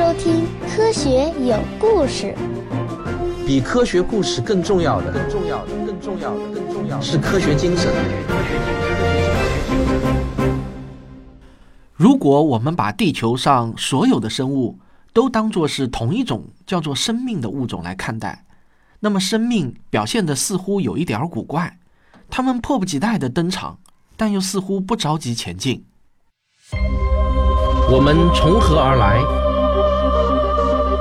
收听《科学有故事》。比科学故事更重要的，更重要的，更重要的，更重要的是科学精神。如果我们把地球上所有的生物都当作是同一种叫做生命的物种来看待，那么生命表现的似乎有一点儿古怪。它们迫不及待的登场，但又似乎不着急前进。我们从何而来？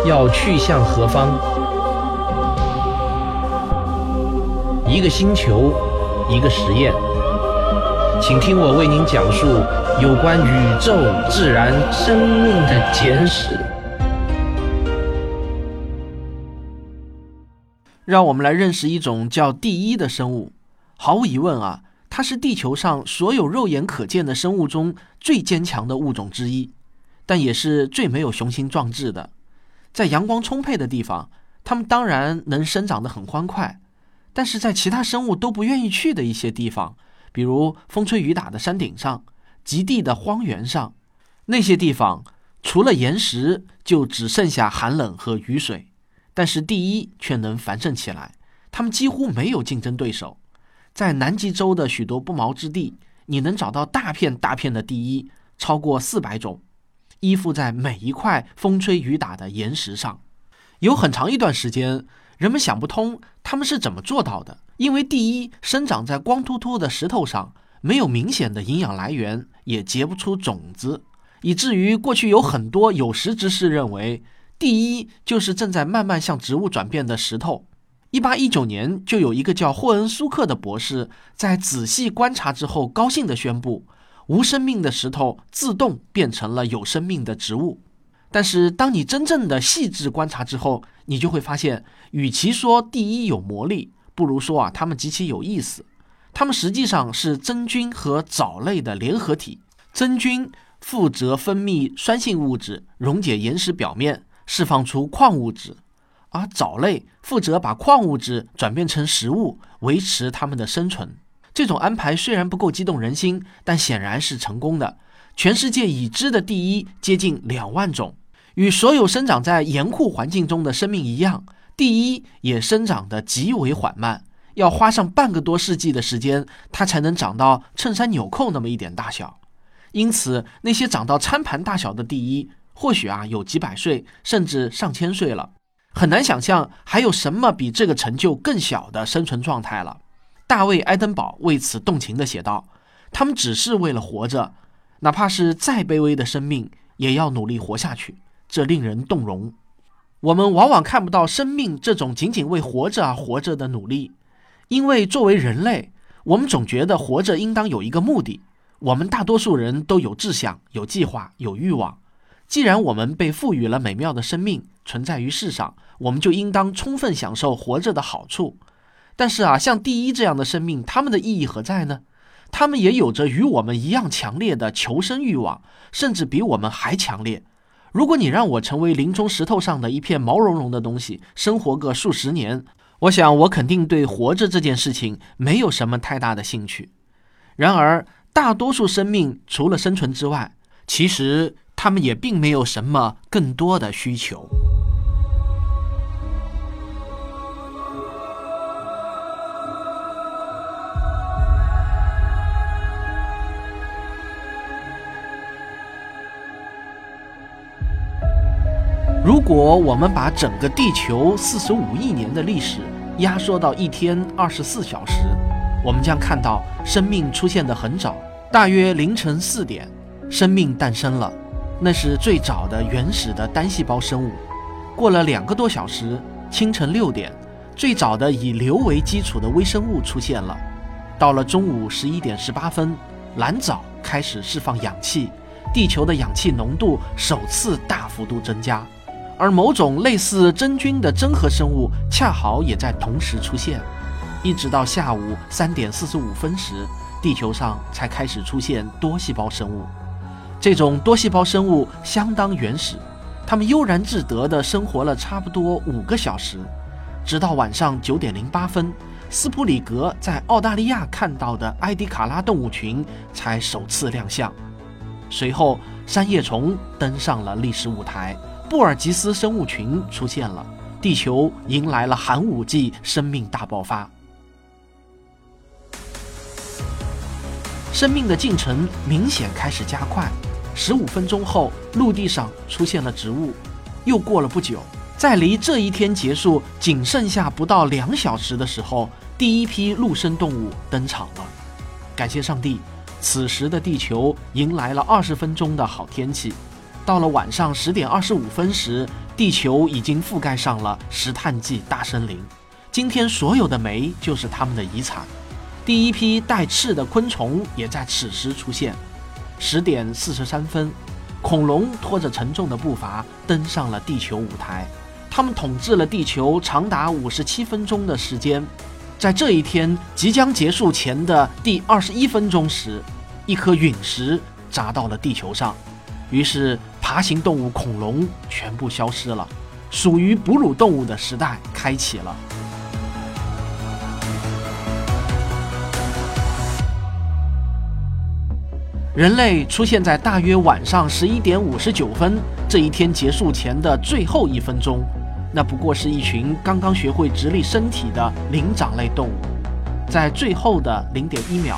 要去向何方？一个星球，一个实验，请听我为您讲述有关宇宙、自然、生命的简史。让我们来认识一种叫第一的生物。毫无疑问啊，它是地球上所有肉眼可见的生物中最坚强的物种之一，但也是最没有雄心壮志的。在阳光充沛的地方，它们当然能生长得很欢快。但是在其他生物都不愿意去的一些地方，比如风吹雨打的山顶上、极地的荒原上，那些地方除了岩石，就只剩下寒冷和雨水。但是第一却能繁盛起来，它们几乎没有竞争对手。在南极洲的许多不毛之地，你能找到大片大片的第一，超过四百种，依附在每一块风吹雨打的岩石上。有很长一段时间。人们想不通他们是怎么做到的，因为第一生长在光秃秃的石头上，没有明显的营养来源，也结不出种子，以至于过去有很多有识之士认为，第一就是正在慢慢向植物转变的石头。一八一九年，就有一个叫霍恩苏克的博士，在仔细观察之后，高兴地宣布，无生命的石头自动变成了有生命的植物。但是，当你真正的细致观察之后，你就会发现，与其说第一有魔力，不如说啊，它们极其有意思。它们实际上是真菌和藻类的联合体。真菌负责分泌酸性物质，溶解岩石表面，释放出矿物质；而藻类负责把矿物质转变成食物，维持它们的生存。这种安排虽然不够激动人心，但显然是成功的。全世界已知的第一接近两万种。与所有生长在严酷环境中的生命一样，第一也生长得极为缓慢，要花上半个多世纪的时间，它才能长到衬衫纽扣那么一点大小。因此，那些长到餐盘大小的第一，或许啊有几百岁，甚至上千岁了。很难想象还有什么比这个成就更小的生存状态了。大卫·爱登堡为此动情地写道：“他们只是为了活着，哪怕是再卑微的生命，也要努力活下去。”这令人动容。我们往往看不到生命这种仅仅为活着而活着的努力，因为作为人类，我们总觉得活着应当有一个目的。我们大多数人都有志向、有计划、有欲望。既然我们被赋予了美妙的生命，存在于世上，我们就应当充分享受活着的好处。但是啊，像第一这样的生命，他们的意义何在呢？他们也有着与我们一样强烈的求生欲望，甚至比我们还强烈。如果你让我成为林中石头上的一片毛茸茸的东西，生活个数十年，我想我肯定对活着这件事情没有什么太大的兴趣。然而，大多数生命除了生存之外，其实他们也并没有什么更多的需求。如果我们把整个地球四十五亿年的历史压缩到一天二十四小时，我们将看到生命出现的很早，大约凌晨四点，生命诞生了。那是最早的原始的单细胞生物。过了两个多小时，清晨六点，最早的以硫为基础的微生物出现了。到了中午十一点十八分，蓝藻开始释放氧气，地球的氧气浓度首次大幅度增加。而某种类似真菌的真核生物恰好也在同时出现，一直到下午三点四十五分时，地球上才开始出现多细胞生物。这种多细胞生物相当原始，它们悠然自得地生活了差不多五个小时，直到晚上九点零八分，斯普里格在澳大利亚看到的埃迪卡拉动物群才首次亮相。随后，三叶虫登上了历史舞台。布尔吉斯生物群出现了，地球迎来了寒武纪生命大爆发。生命的进程明显开始加快。十五分钟后，陆地上出现了植物。又过了不久，在离这一天结束仅剩下不到两小时的时候，第一批陆生动物登场了。感谢上帝，此时的地球迎来了二十分钟的好天气。到了晚上十点二十五分时，地球已经覆盖上了石炭纪大森林。今天所有的煤就是它们的遗产。第一批带翅的昆虫也在此时出现。十点四十三分，恐龙拖着沉重的步伐登上了地球舞台。它们统治了地球长达五十七分钟的时间。在这一天即将结束前的第二十一分钟时，一颗陨石砸到了地球上，于是爬行动物恐龙全部消失了，属于哺乳动物的时代开启了。人类出现在大约晚上十一点五十九分，这一天结束前的最后一分钟，那不过是一群刚刚学会直立身体的灵长类动物。在最后的零点一秒，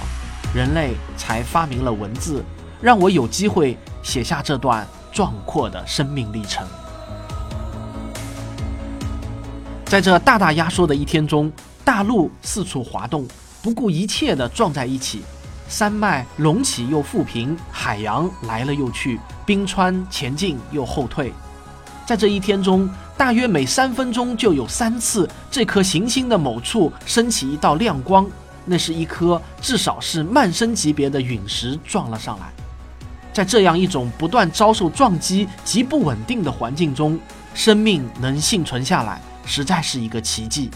人类才发明了文字，让我有机会写下这段壮阔的生命历程。在这大大压缩的一天中，大陆四处滑动，不顾一切地撞在一起。山脉隆起又复平，海洋来了又去，冰川前进又后退。在这一天中，大约每三分钟就有三次，这颗行星的某处升起一道亮光，那是一颗至少是曼升级别的陨石撞了上来。在这样一种不断遭受撞击、极不稳定的环境中，生命能幸存下来，实在是一个奇迹。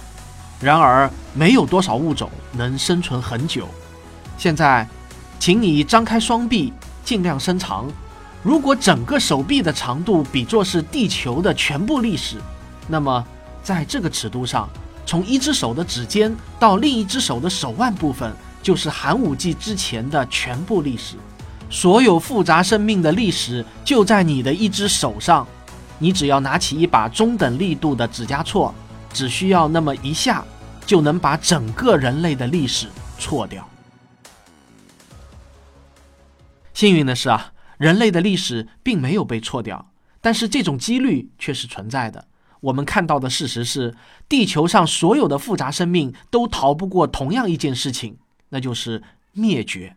然而，没有多少物种能生存很久。现在，请你张开双臂，尽量伸长。如果整个手臂的长度比作是地球的全部历史，那么在这个尺度上，从一只手的指尖到另一只手的手腕部分，就是寒武纪之前的全部历史。所有复杂生命的历史就在你的一只手上。你只要拿起一把中等力度的指甲锉，只需要那么一下，就能把整个人类的历史错掉。幸运的是啊，人类的历史并没有被错掉，但是这种几率却是存在的。我们看到的事实是，地球上所有的复杂生命都逃不过同样一件事情，那就是灭绝。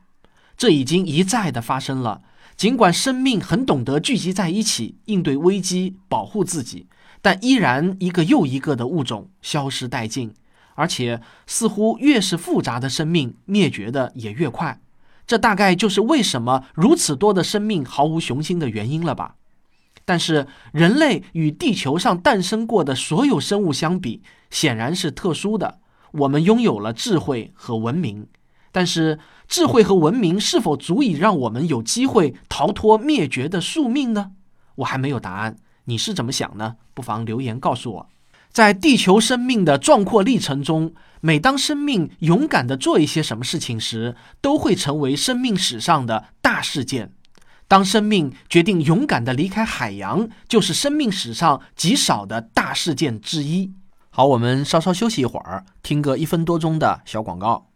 这已经一再的发生了。尽管生命很懂得聚集在一起应对危机、保护自己，但依然一个又一个的物种消失殆尽，而且似乎越是复杂的生命灭绝的也越快。这大概就是为什么如此多的生命毫无雄心的原因了吧？但是人类与地球上诞生过的所有生物相比，显然是特殊的。我们拥有了智慧和文明，但是智慧和文明是否足以让我们有机会逃脱灭绝的宿命呢？我还没有答案。你是怎么想呢？不妨留言告诉我。在地球生命的壮阔历程中，每当生命勇敢地做一些什么事情时，都会成为生命史上的大事件。当生命决定勇敢地离开海洋，就是生命史上极少的大事件之一。好，我们稍稍休息一会儿，听个一分多钟的小广告。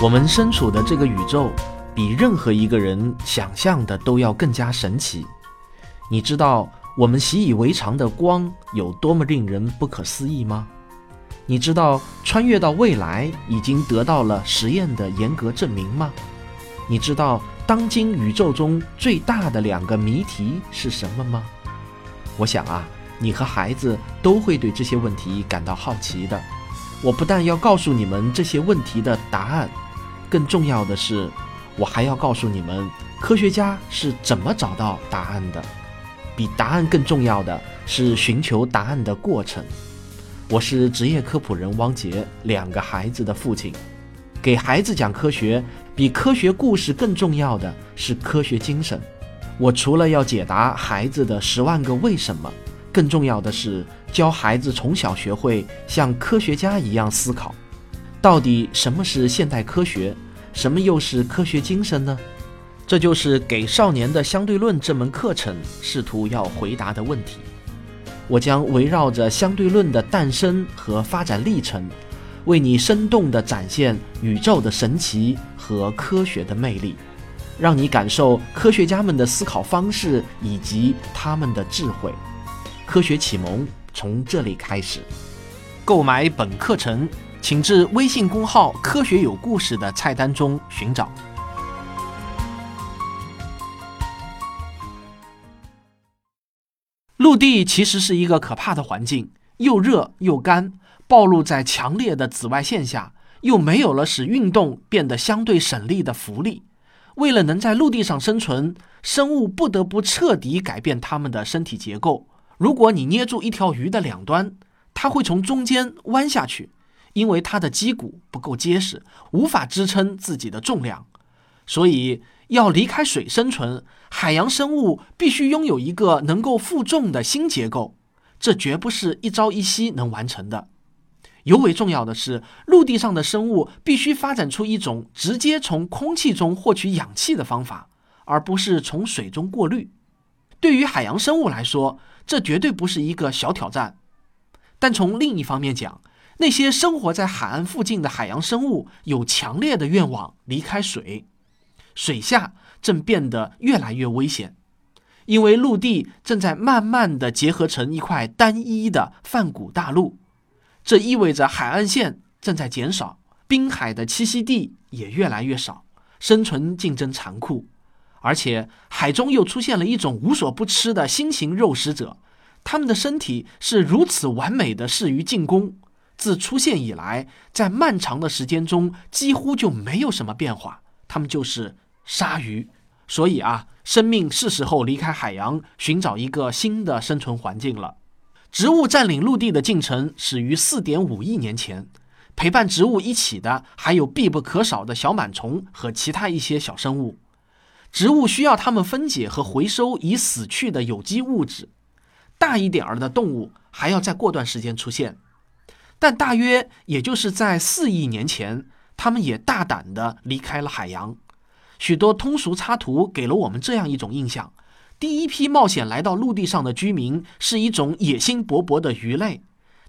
我们身处的这个宇宙，比任何一个人想象的都要更加神奇。你知道我们习以为常的光有多么令人不可思议吗？你知道穿越到未来已经得到了实验的严格证明吗？你知道当今宇宙中最大的两个谜题是什么吗？我想啊，你和孩子都会对这些问题感到好奇的。我不但要告诉你们这些问题的答案。更重要的是，我还要告诉你们，科学家是怎么找到答案的。比答案更重要的是寻求答案的过程。我是职业科普人汪杰，两个孩子的父亲。给孩子讲科学，比科学故事更重要的是科学精神。我除了要解答孩子的十万个为什么，更重要的是教孩子从小学会像科学家一样思考。到底什么是现代科学？什么又是科学精神呢？这就是《给少年的相对论》这门课程试图要回答的问题。我将围绕着相对论的诞生和发展历程，为你生动地展现宇宙的神奇和科学的魅力，让你感受科学家们的思考方式以及他们的智慧。科学启蒙从这里开始。购买本课程，请至微信公号“科学有故事”的菜单中寻找。陆地其实是一个可怕的环境，又热又干，暴露在强烈的紫外线下，又没有了使运动变得相对省力的浮力。为了能在陆地上生存，生物不得不彻底改变它们的身体结构。如果你捏住一条鱼的两端，它会从中间弯下去，因为它的肌骨不够结实，无法支撑自己的重量。所以，要离开水生存，海洋生物必须拥有一个能够负重的新结构，这绝不是一朝一夕能完成的。尤为重要的是，陆地上的生物必须发展出一种直接从空气中获取氧气的方法，而不是从水中过滤。对于海洋生物来说，这绝对不是一个小挑战。但从另一方面讲，那些生活在海岸附近的海洋生物有强烈的愿望离开水。水下正变得越来越危险，因为陆地正在慢慢的结合成一块单一的泛古大陆，这意味着海岸线正在减少，滨海的栖息地也越来越少，生存竞争残酷，而且海中又出现了一种无所不吃的新型肉食者，他们的身体是如此完美的适于进攻，自出现以来，在漫长的时间中几乎就没有什么变化，它们就是。鲨鱼，所以啊，生命是时候离开海洋，寻找一个新的生存环境了。植物占领陆地的进程始于四点五亿年前，陪伴植物一起的还有必不可少的小螨虫和其他一些小生物。植物需要它们分解和回收已死去的有机物质。大一点儿的动物还要再过段时间出现，但大约也就是在四亿年前，它们也大胆地离开了海洋。许多通俗插图给了我们这样一种印象：第一批冒险来到陆地上的居民是一种野心勃勃的鱼类，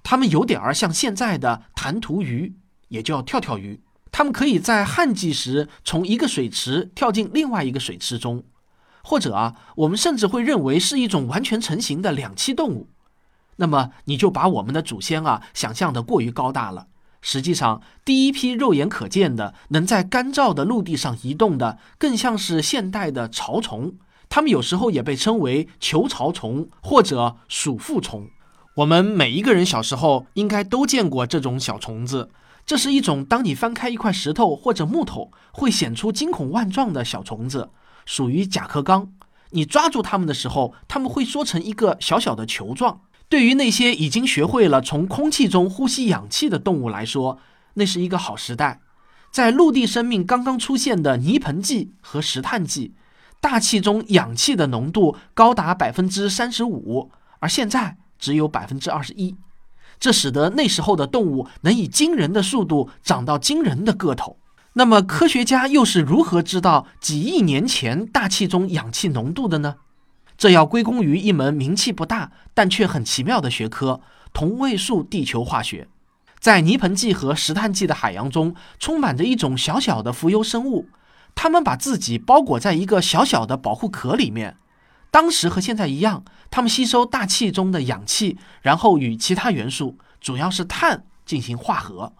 它们有点儿像现在的弹涂鱼，也叫跳跳鱼。它们可以在旱季时从一个水池跳进另外一个水池中，或者啊，我们甚至会认为是一种完全成型的两栖动物。那么你就把我们的祖先啊想象的过于高大了。实际上，第一批肉眼可见的能在干燥的陆地上移动的，更像是现代的潮虫。它们有时候也被称为球潮虫或者鼠腹虫。我们每一个人小时候应该都见过这种小虫子。这是一种当你翻开一块石头或者木头会显出惊恐万状的小虫子，属于甲壳纲。你抓住它们的时候，它们会缩成一个小小的球状。对于那些已经学会了从空气中呼吸氧气的动物来说，那是一个好时代。在陆地生命刚刚出现的泥盆纪和石炭纪，大气中氧气的浓度高达百分之三十五，而现在只有百分之二十一。这使得那时候的动物能以惊人的速度长到惊人的个头。那么，科学家又是如何知道几亿年前大气中氧气浓度的呢？这要归功于一门名气不大但却很奇妙的学科——同位素地球化学。在泥盆纪和石炭纪的海洋中，充满着一种小小的浮游生物，它们把自己包裹在一个小小的保护壳里面。当时和现在一样，它们吸收大气中的氧气，然后与其他元素，主要是碳进行化合，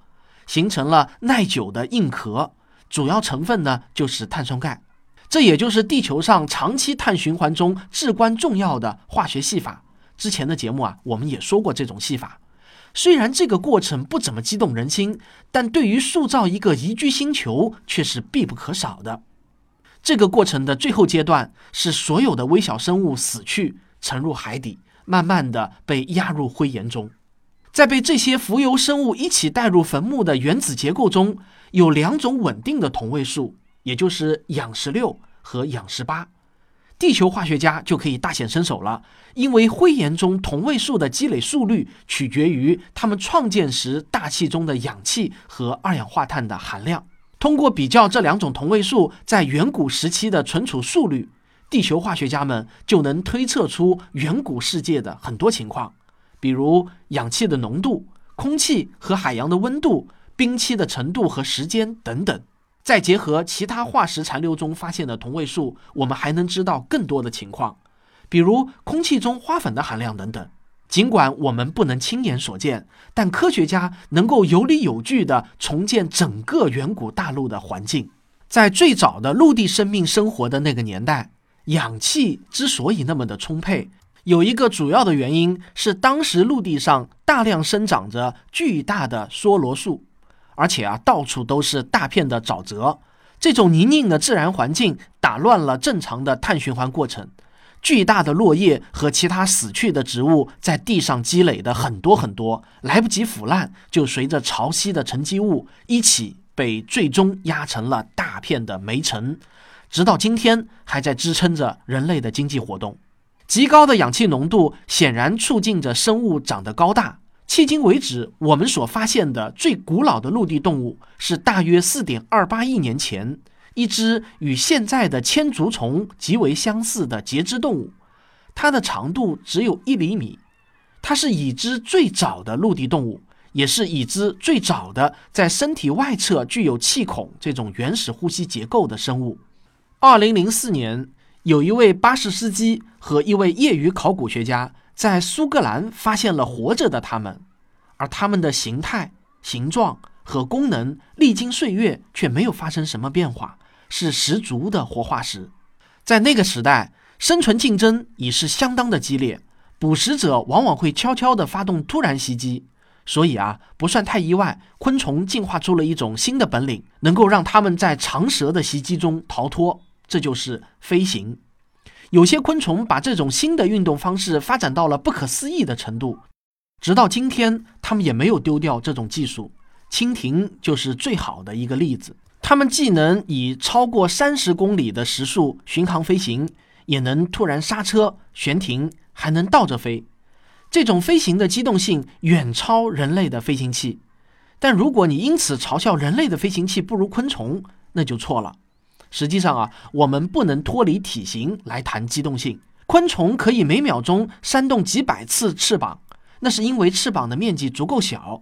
形成了耐久的硬壳。主要成分呢，就是碳酸钙。这也就是地球上长期碳循环中至关重要的化学戏法。之前的节目啊，我们也说过这种戏法。虽然这个过程不怎么激动人心，但对于塑造一个宜居星球却是必不可少的。这个过程的最后阶段是所有的微小生物死去，沉入海底，慢慢的被压入灰岩中。在被这些浮游生物一起带入坟墓的原子结构中，有两种稳定的同位素。也就是氧十六和氧十八，地球化学家就可以大显身手了，因为灰岩中同位素的积累速率取决于它们创建时大气中的氧气和二氧化碳的含量。通过比较这两种同位素在远古时期的存储速率，地球化学家们就能推测出远古世界的很多情况，比如氧气的浓度、空气和海洋的温度、冰期的程度和时间等等。再结合其他化石残留中发现的同位素，我们还能知道更多的情况，比如空气中花粉的含量等等。尽管我们不能亲眼所见，但科学家能够有理有据地重建整个远古大陆的环境。在最早的陆地生命生活的那个年代，氧气之所以那么的充沛，有一个主要的原因是当时陆地上大量生长着巨大的梭罗树。而且啊，到处都是大片的沼泽，这种泥泞的自然环境打乱了正常的碳循环过程。巨大的落叶和其他死去的植物在地上积累的很多很多，来不及腐烂，就随着潮汐的沉积物一起被最终压成了大片的煤尘，直到今天还在支撑着人类的经济活动。极高的氧气浓度显然促进着生物长得高大。迄今为止，我们所发现的最古老的陆地动物是大约四点二八亿年前一只与现在的千足虫极为相似的节肢动物，它的长度只有一厘米。它是已知最早的陆地动物，也是已知最早的在身体外侧具有气孔这种原始呼吸结构的生物。二零零四年，有一位巴士司机和一位业余考古学家。在苏格兰发现了活着的它们，而它们的形态、形状和功能历经岁月却没有发生什么变化，是十足的活化石。在那个时代，生存竞争已是相当的激烈，捕食者往往会悄悄地发动突然袭击，所以啊，不算太意外，昆虫进化出了一种新的本领，能够让它们在长蛇的袭击中逃脱，这就是飞行。有些昆虫把这种新的运动方式发展到了不可思议的程度，直到今天，它们也没有丢掉这种技术。蜻蜓就是最好的一个例子。它们既能以超过三十公里的时速巡航飞行，也能突然刹车悬停，还能倒着飞。这种飞行的机动性远超人类的飞行器。但如果你因此嘲笑人类的飞行器不如昆虫，那就错了。实际上啊，我们不能脱离体型来谈机动性。昆虫可以每秒钟扇动几百次翅膀，那是因为翅膀的面积足够小。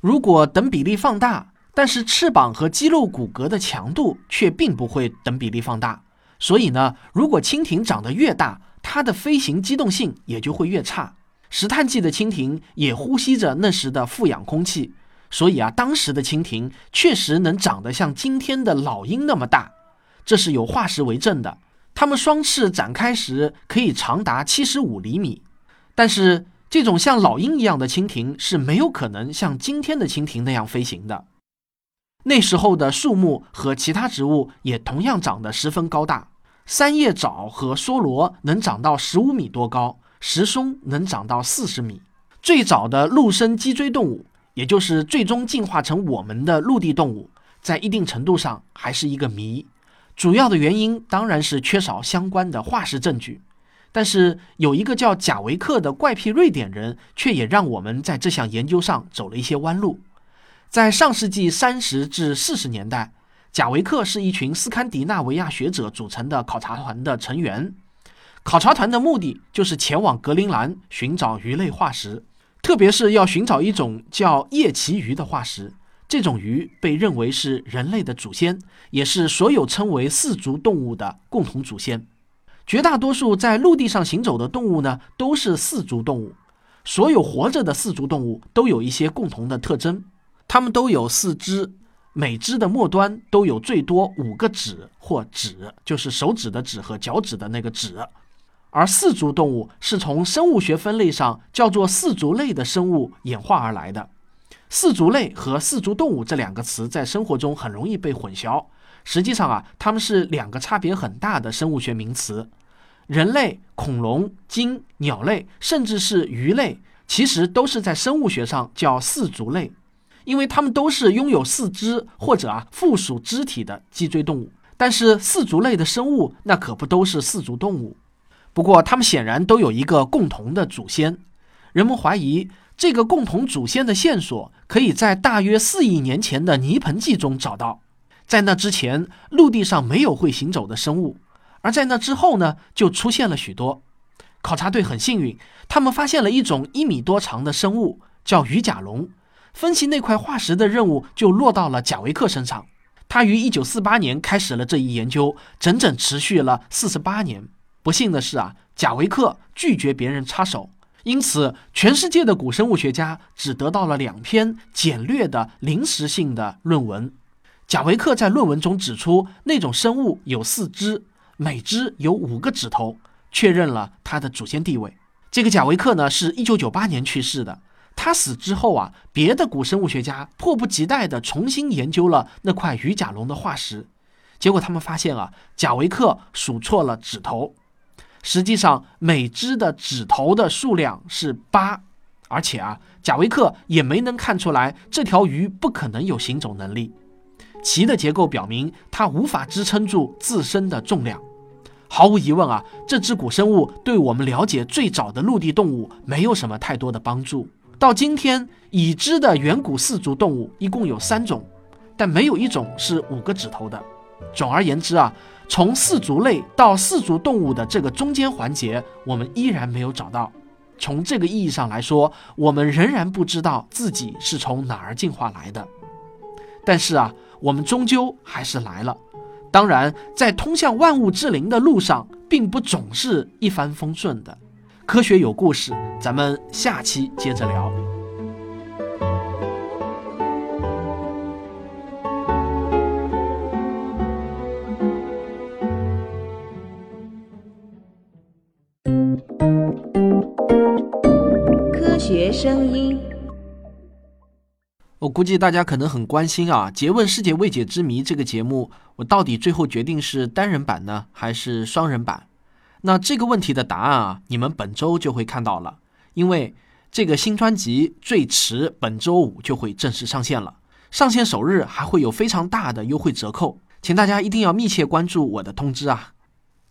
如果等比例放大，但是翅膀和肌肉骨骼的强度却并不会等比例放大。所以呢，如果蜻蜓长得越大，它的飞行机动性也就会越差。石炭纪的蜻蜓也呼吸着那时的富氧空气，所以啊，当时的蜻蜓确实能长得像今天的老鹰那么大。这是有化石为证的。它们双翅展开时可以长达七十五厘米，但是这种像老鹰一样的蜻蜓是没有可能像今天的蜻蜓那样飞行的。那时候的树木和其他植物也同样长得十分高大，三叶藻和梭罗能长到十五米多高，石松能长到四十米。最早的陆生脊椎动物，也就是最终进化成我们的陆地动物，在一定程度上还是一个谜。主要的原因当然是缺少相关的化石证据，但是有一个叫贾维克的怪癖瑞典人，却也让我们在这项研究上走了一些弯路。在上世纪三十至四十年代，贾维克是一群斯堪的纳维亚学者组成的考察团的成员。考察团的目的就是前往格陵兰寻找鱼类化石，特别是要寻找一种叫叶鳍鱼的化石。这种鱼被认为是人类的祖先，也是所有称为四足动物的共同祖先。绝大多数在陆地上行走的动物呢，都是四足动物。所有活着的四足动物都有一些共同的特征，它们都有四肢，每肢的末端都有最多五个指或趾，就是手指的指和脚趾的那个指。而四足动物是从生物学分类上叫做四足类的生物演化而来的。四足类和四足动物这两个词在生活中很容易被混淆。实际上啊，它们是两个差别很大的生物学名词。人类、恐龙、鲸、鸟类，甚至是鱼类，其实都是在生物学上叫四足类，因为它们都是拥有四肢或者啊附属肢体的脊椎动物。但是四足类的生物那可不都是四足动物。不过它们显然都有一个共同的祖先。人们怀疑这个共同祖先的线索可以在大约四亿年前的泥盆纪中找到。在那之前，陆地上没有会行走的生物；而在那之后呢，就出现了许多。考察队很幸运，他们发现了一种一米多长的生物，叫鱼甲龙。分析那块化石的任务就落到了贾维克身上。他于一九四八年开始了这一研究，整整持续了四十八年。不幸的是啊，贾维克拒绝别人插手，因此全世界的古生物学家只得到了两篇简略的临时性的论文。贾维克在论文中指出，那种生物有四肢，每只有五个指头。确认了他的祖先地位。这个贾维克呢，是一九九八年去世的。他死之后啊，别的古生物学家迫不及待地重新研究了那块鱼甲龙的化石。结果他们发现啊，贾维克数错了指头，实际上每只的指头的数量是八，而且啊，贾维克也没能看出来这条鱼不可能有行走能力。鳍的结构表明它无法支撑住自身的重量。毫无疑问啊，这只古生物对我们了解最早的陆地动物没有什么太多的帮助。到今天，已知的远古四足动物一共有三种，但没有一种是五个指头的。总而言之啊，从四足类到四足动物的这个中间环节，我们依然没有找到。从这个意义上来说，我们仍然不知道自己是从哪儿进化来的。但是啊，我们终究还是来了。当然，在通向万物之灵的路上，并不总是一帆风顺的。科学有故事，咱们下期接着聊。声音。我估计大家可能很关心啊，《诘问世界未解之谜》这个节目，我到底最后决定是单人版呢，还是双人版？那这个问题的答案啊，你们本周就会看到了，因为这个新专辑最迟本周五就会正式上线了，上线首日还会有非常大的优惠折扣，请大家一定要密切关注我的通知啊。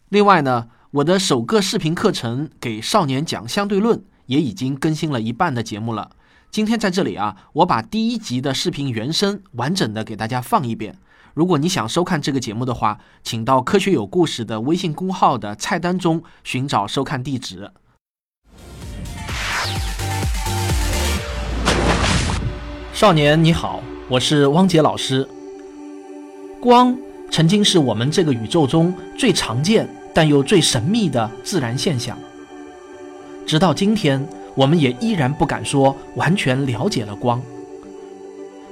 另外呢，我的首个视频课程《给少年讲相对论》也已经更新了一半的节目了。今天在这里啊，我把第一集的视频原声完整的给大家放一遍。如果你想收看这个节目的话，请到“科学有故事”的微信公号的菜单中寻找收看地址。少年你好，我是汪杰老师。光曾经是我们这个宇宙中最常见但又最神秘的自然现象，直到今天。我们也依然不敢说完全了解了光。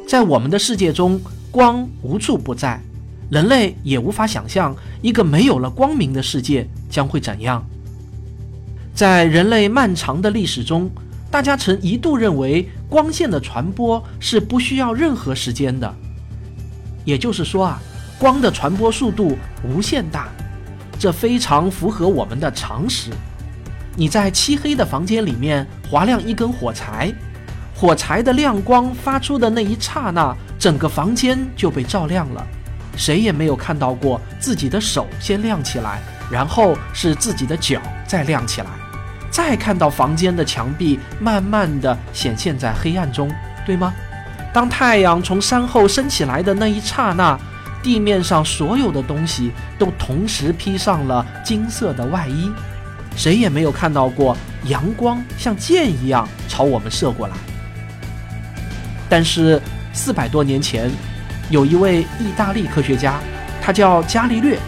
在我们的世界中，光无处不在，人类也无法想象一个没有了光明的世界将会怎样。在人类漫长的历史中，大家曾一度认为光线的传播是不需要任何时间的，也就是说啊，光的传播速度无限大，这非常符合我们的常识。你在漆黑的房间里面划亮一根火柴，火柴的亮光发出的那一刹那，整个房间就被照亮了。谁也没有看到过自己的手先亮起来，然后是自己的脚再亮起来，再看到房间的墙壁慢慢的显现在黑暗中，对吗？当太阳从山后升起来的那一刹那，地面上所有的东西都同时披上了金色的外衣。谁也没有看到过阳光像箭一样朝我们射过来。但是四百多年前，有一位意大利科学家，他叫伽利略，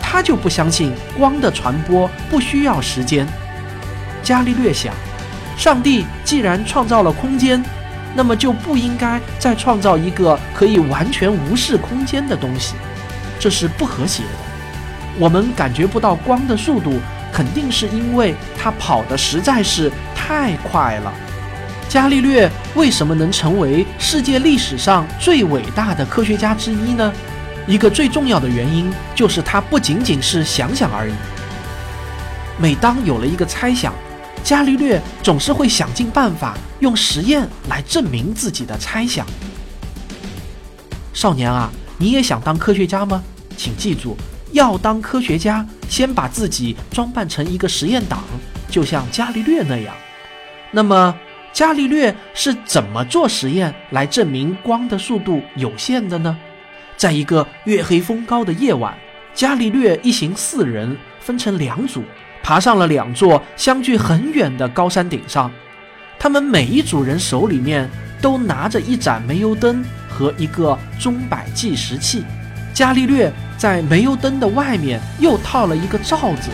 他就不相信光的传播不需要时间。伽利略想，上帝既然创造了空间，那么就不应该再创造一个可以完全无视空间的东西，这是不和谐的。我们感觉不到光的速度。肯定是因为他跑得实在是太快了。伽利略为什么能成为世界历史上最伟大的科学家之一呢？一个最重要的原因就是他不仅仅是想想而已。每当有了一个猜想，伽利略总是会想尽办法用实验来证明自己的猜想。少年啊，你也想当科学家吗？请记住，要当科学家，先把自己装扮成一个实验党，就像伽利略那样。那么，伽利略是怎么做实验来证明光的速度有限的呢？在一个月黑风高的夜晚，伽利略一行四人分成两组，爬上了两座相距很远的高山顶上。他们每一组人手里面都拿着一盏煤油灯和一个钟摆计时器。伽利略在煤油灯的外面又套了一个罩子，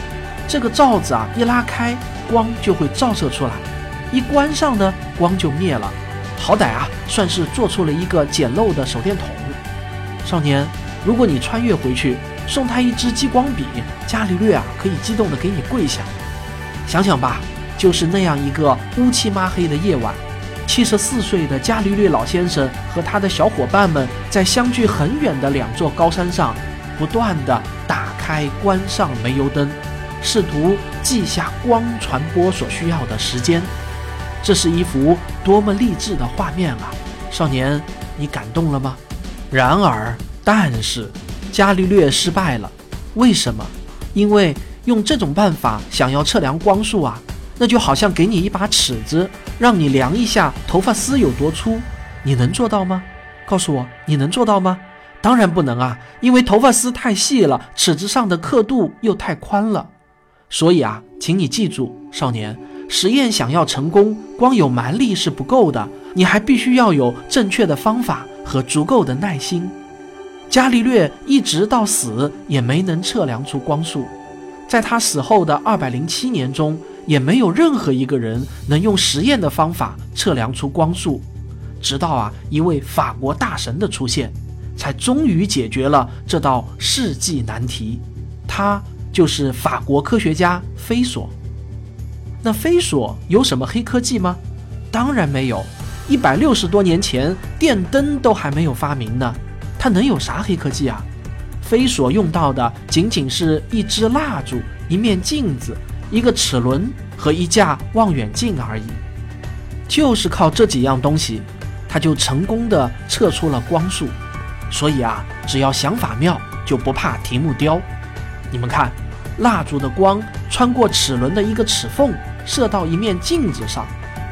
这个罩子啊一拉开，光就会照射出来；一关上呢，光就灭了。好歹啊，算是做出了一个简陋的手电筒。少年，如果你穿越回去，送他一支激光笔，伽利略啊可以激动的给你跪下。想想吧，就是那样一个乌漆抹黑的夜晚，七十四岁的伽利略老先生和他的小伙伴们在相距很远的两座高山上，不断地打开关上煤油灯，试图记下光传播所需要的时间。这是一幅多么励志的画面啊！少年，你感动了吗？然而，但是，伽利略失败了。为什么？因为用这种办法想要测量光速啊，那就好像给你一把尺子，让你量一下头发丝有多粗，你能做到吗？告诉我，你能做到吗？当然不能啊，因为头发丝太细了，尺子上的刻度又太宽了。所以啊，请你记住，少年，实验想要成功，光有蛮力是不够的，你还必须要有正确的方法。和足够的耐心，伽利略一直到死也没能测量出光速。在他死后的二百零七年中，也没有任何一个人能用实验的方法测量出光速。直到啊一位法国大神的出现，才终于解决了这道世纪难题。他就是法国科学家菲索。那菲索有什么黑科技吗？当然没有。一百六十多年前，电灯都还没有发明呢，他能有啥黑科技啊？菲索用到的仅仅是一支蜡烛、一面镜子、一个齿轮和一架望远镜而已。就是靠这几样东西，他就成功的测出了光速。所以啊，只要想法妙，就不怕题目刁。你们看，蜡烛的光穿过齿轮的一个齿缝，射到一面镜子上。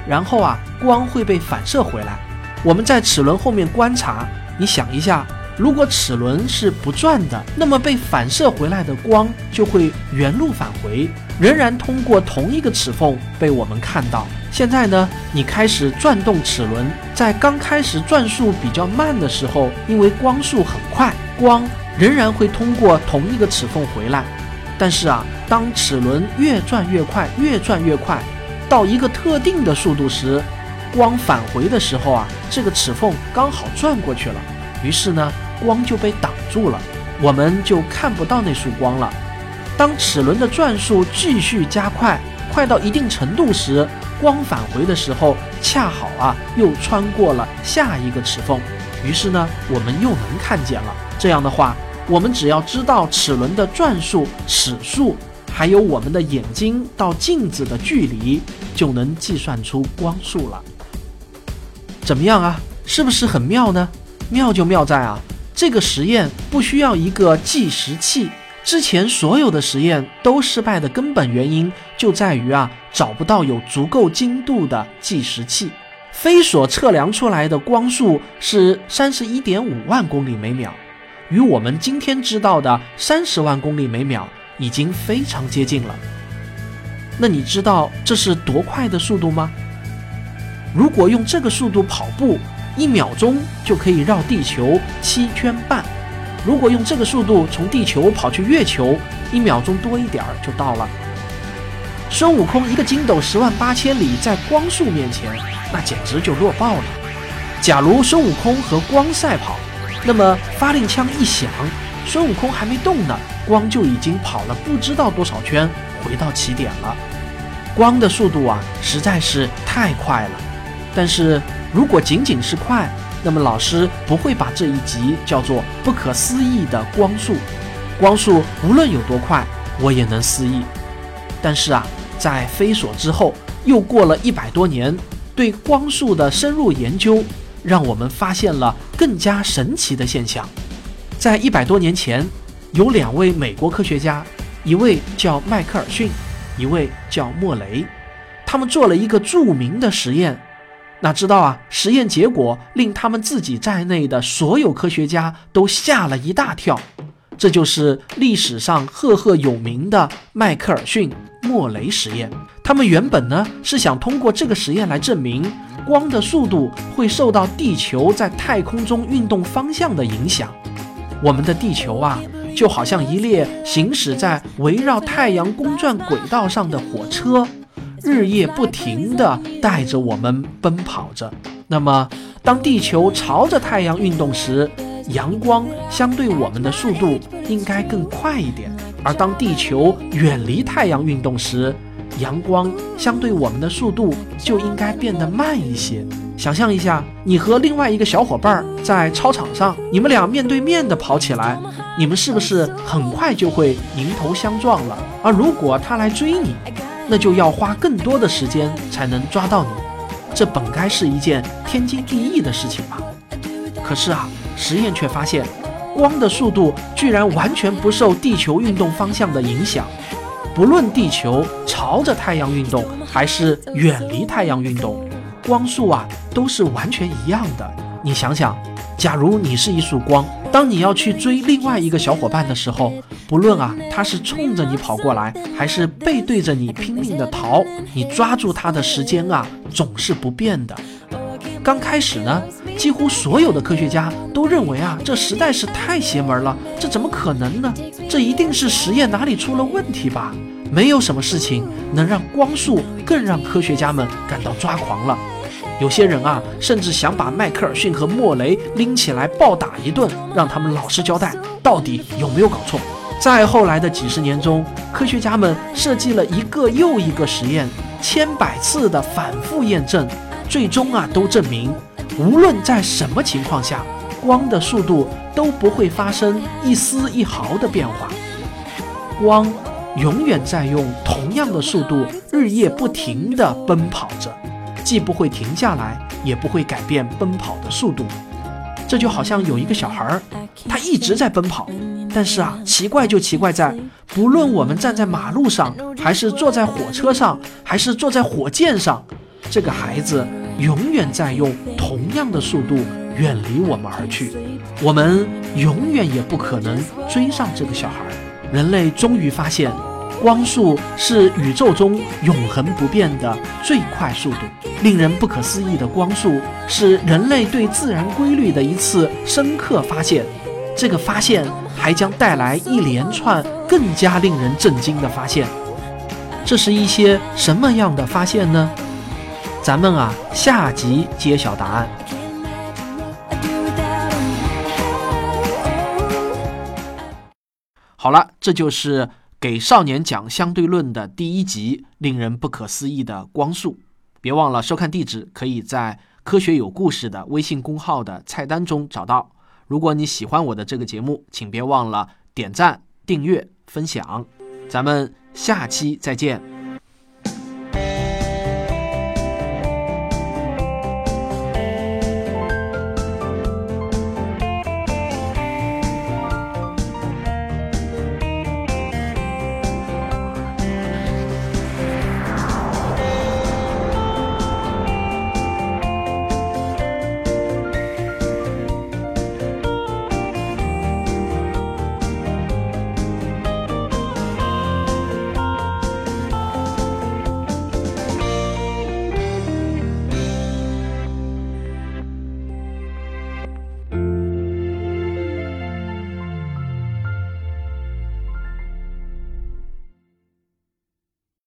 然后啊，光会被反射回来。我们在齿轮后面观察，你想一下，如果齿轮是不转的，那么被反射回来的光就会原路返回，仍然通过同一个齿缝被我们看到。现在呢，你开始转动齿轮，在刚开始转速比较慢的时候，因为光速很快，光仍然会通过同一个齿缝回来。但是啊，当齿轮越转越快，越转越快。到一个特定的速度时，光返回的时候啊，这个齿缝刚好转过去了，于是呢，光就被挡住了，我们就看不到那束光了。当齿轮的转速继续加快，快到一定程度时，光返回的时候恰好啊又穿过了下一个齿缝，于是呢，我们又能看见了。这样的话，我们只要知道齿轮的转速齿数。还有我们的眼睛到镜子的距离，就能计算出光速了。怎么样啊？是不是很妙呢？妙就妙在啊，这个实验不需要一个计时器。之前所有的实验都失败的根本原因就在于啊，找不到有足够精度的计时器。飞所测量出来的光速是三十一点五万公里每秒，与我们今天知道的三十万公里每秒。已经非常接近了。那你知道这是多快的速度吗？如果用这个速度跑步，一秒钟就可以绕地球七圈半。如果用这个速度从地球跑去月球，一秒钟多一点儿就到了。孙悟空一个筋斗十万八千里，在光速面前，那简直就弱爆了。假如孙悟空和光赛跑，那么发令枪一响。孙悟空还没动呢，光就已经跑了不知道多少圈，回到起点了。光的速度啊，实在是太快了。但是如果仅仅是快，那么老师不会把这一集叫做不可思议的光速。光速无论有多快，我也能思议。但是啊，在飞索之后，又过了一百多年，对光速的深入研究，让我们发现了更加神奇的现象。在一百多年前，有两位美国科学家，一位叫迈克尔逊，一位叫莫雷，他们做了一个著名的实验。哪知道啊，实验结果令他们自己在内的所有科学家都吓了一大跳。这就是历史上赫赫有名的迈克尔逊莫雷实验。他们原本呢是想通过这个实验来证明光的速度会受到地球在太空中运动方向的影响。我们的地球啊，就好像一列行驶在围绕太阳公转轨道上的火车。日夜不停地带着我们奔跑着。那么，当地球朝着太阳运动时，阳光相对我们的速度应该更快一点；而当地球远离太阳运动时，阳光相对我们的速度就应该变得慢一些。想象一下，你和另外一个小伙伴在操场上，你们俩面对面的跑起来，你们是不是很快就会迎头相撞了？而如果他来追你，那就要花更多的时间才能抓到你，这本该是一件天经地义的事情吧？可是啊，实验却发现，光的速度居然完全不受地球运动方向的影响，不论地球朝着太阳运动还是远离太阳运动，光速啊都是完全一样的。你想想。假如你是一束光，当你要去追另外一个小伙伴的时候，不论啊他是冲着你跑过来，还是背对着你拼命的逃，你抓住他的时间啊总是不变的。刚开始呢，几乎所有的科学家都认为啊这实在是太邪门了，这怎么可能呢？这一定是实验哪里出了问题吧？没有什么事情能让光速更让科学家们感到抓狂了。有些人啊，甚至想把迈克尔逊和莫雷拎起来暴打一顿，让他们老实交代，到底有没有搞错。在后来的几十年中，科学家们设计了一个又一个实验，千百次的反复验证，最终啊，都证明，无论在什么情况下，光的速度都不会发生一丝一毫的变化，光永远在用同样的速度日夜不停地奔跑着。既不会停下来，也不会改变奔跑的速度。这就好像有一个小孩儿，他一直在奔跑，但是啊，奇怪就奇怪在，不论我们站在马路上，还是坐在火车上，还是坐在火箭上，这个孩子永远在用同样的速度远离我们而去。我们永远也不可能追上这个小孩儿。人类终于发现。光速是宇宙中永恒不变的最快速度。令人不可思议的光速是人类对自然规律的一次深刻发现。这个发现还将带来一连串更加令人震惊的发现。这是一些什么样的发现呢？咱们啊，下集揭晓答案。好了，这就是。给少年讲相对论的第一集，令人不可思议的光速。别忘了收看地址，可以在“科学有故事”的微信公号的菜单中找到。如果你喜欢我的这个节目，请别忘了点赞、订阅、分享。咱们下期再见。